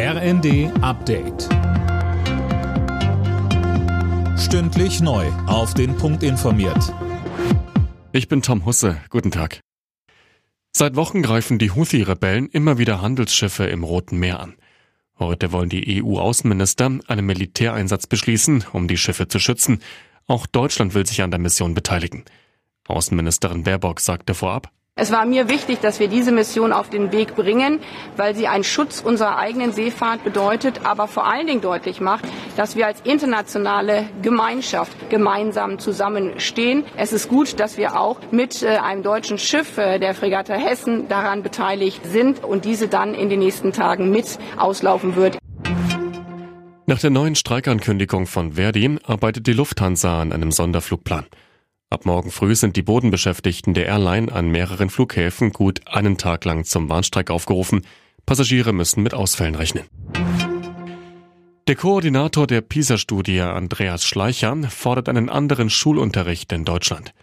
RND Update. Stündlich neu. Auf den Punkt informiert. Ich bin Tom Husse. Guten Tag. Seit Wochen greifen die Houthi-Rebellen immer wieder Handelsschiffe im Roten Meer an. Heute wollen die EU-Außenminister einen Militäreinsatz beschließen, um die Schiffe zu schützen. Auch Deutschland will sich an der Mission beteiligen. Außenministerin Baerbock sagte vorab, es war mir wichtig, dass wir diese Mission auf den Weg bringen, weil sie einen Schutz unserer eigenen Seefahrt bedeutet, aber vor allen Dingen deutlich macht, dass wir als internationale Gemeinschaft gemeinsam zusammenstehen. Es ist gut, dass wir auch mit äh, einem deutschen Schiff, äh, der Fregatte Hessen, daran beteiligt sind und diese dann in den nächsten Tagen mit auslaufen wird. Nach der neuen Streikankündigung von Verdi arbeitet die Lufthansa an einem Sonderflugplan. Ab morgen früh sind die Bodenbeschäftigten der Airline an mehreren Flughäfen gut einen Tag lang zum Warnstreik aufgerufen. Passagiere müssen mit Ausfällen rechnen. Der Koordinator der PISA-Studie, Andreas Schleicher, fordert einen anderen Schulunterricht in Deutschland.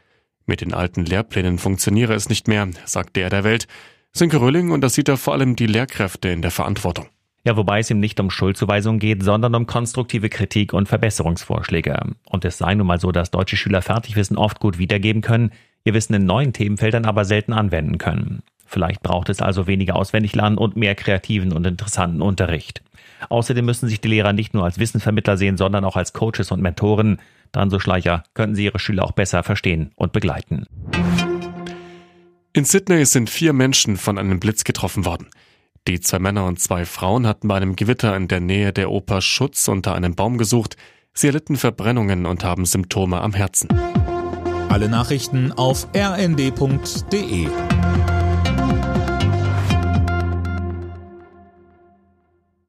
Mit den alten Lehrplänen funktioniere es nicht mehr, sagte er der Welt. Sönke Rölling und das sieht er vor allem die Lehrkräfte in der Verantwortung. Ja, wobei es ihm nicht um Schuldzuweisung geht, sondern um konstruktive Kritik und Verbesserungsvorschläge. Und es sei nun mal so, dass deutsche Schüler Fertigwissen oft gut wiedergeben können, ihr Wissen in neuen Themenfeldern aber selten anwenden können. Vielleicht braucht es also weniger Auswendiglernen und mehr kreativen und interessanten Unterricht. Außerdem müssen sich die Lehrer nicht nur als Wissenvermittler sehen, sondern auch als Coaches und Mentoren. Dann, so Schleicher, könnten sie ihre Schüler auch besser verstehen und begleiten. In Sydney sind vier Menschen von einem Blitz getroffen worden. Die zwei Männer und zwei Frauen hatten bei einem Gewitter in der Nähe der Oper Schutz unter einem Baum gesucht. Sie erlitten Verbrennungen und haben Symptome am Herzen. Alle Nachrichten auf rnd.de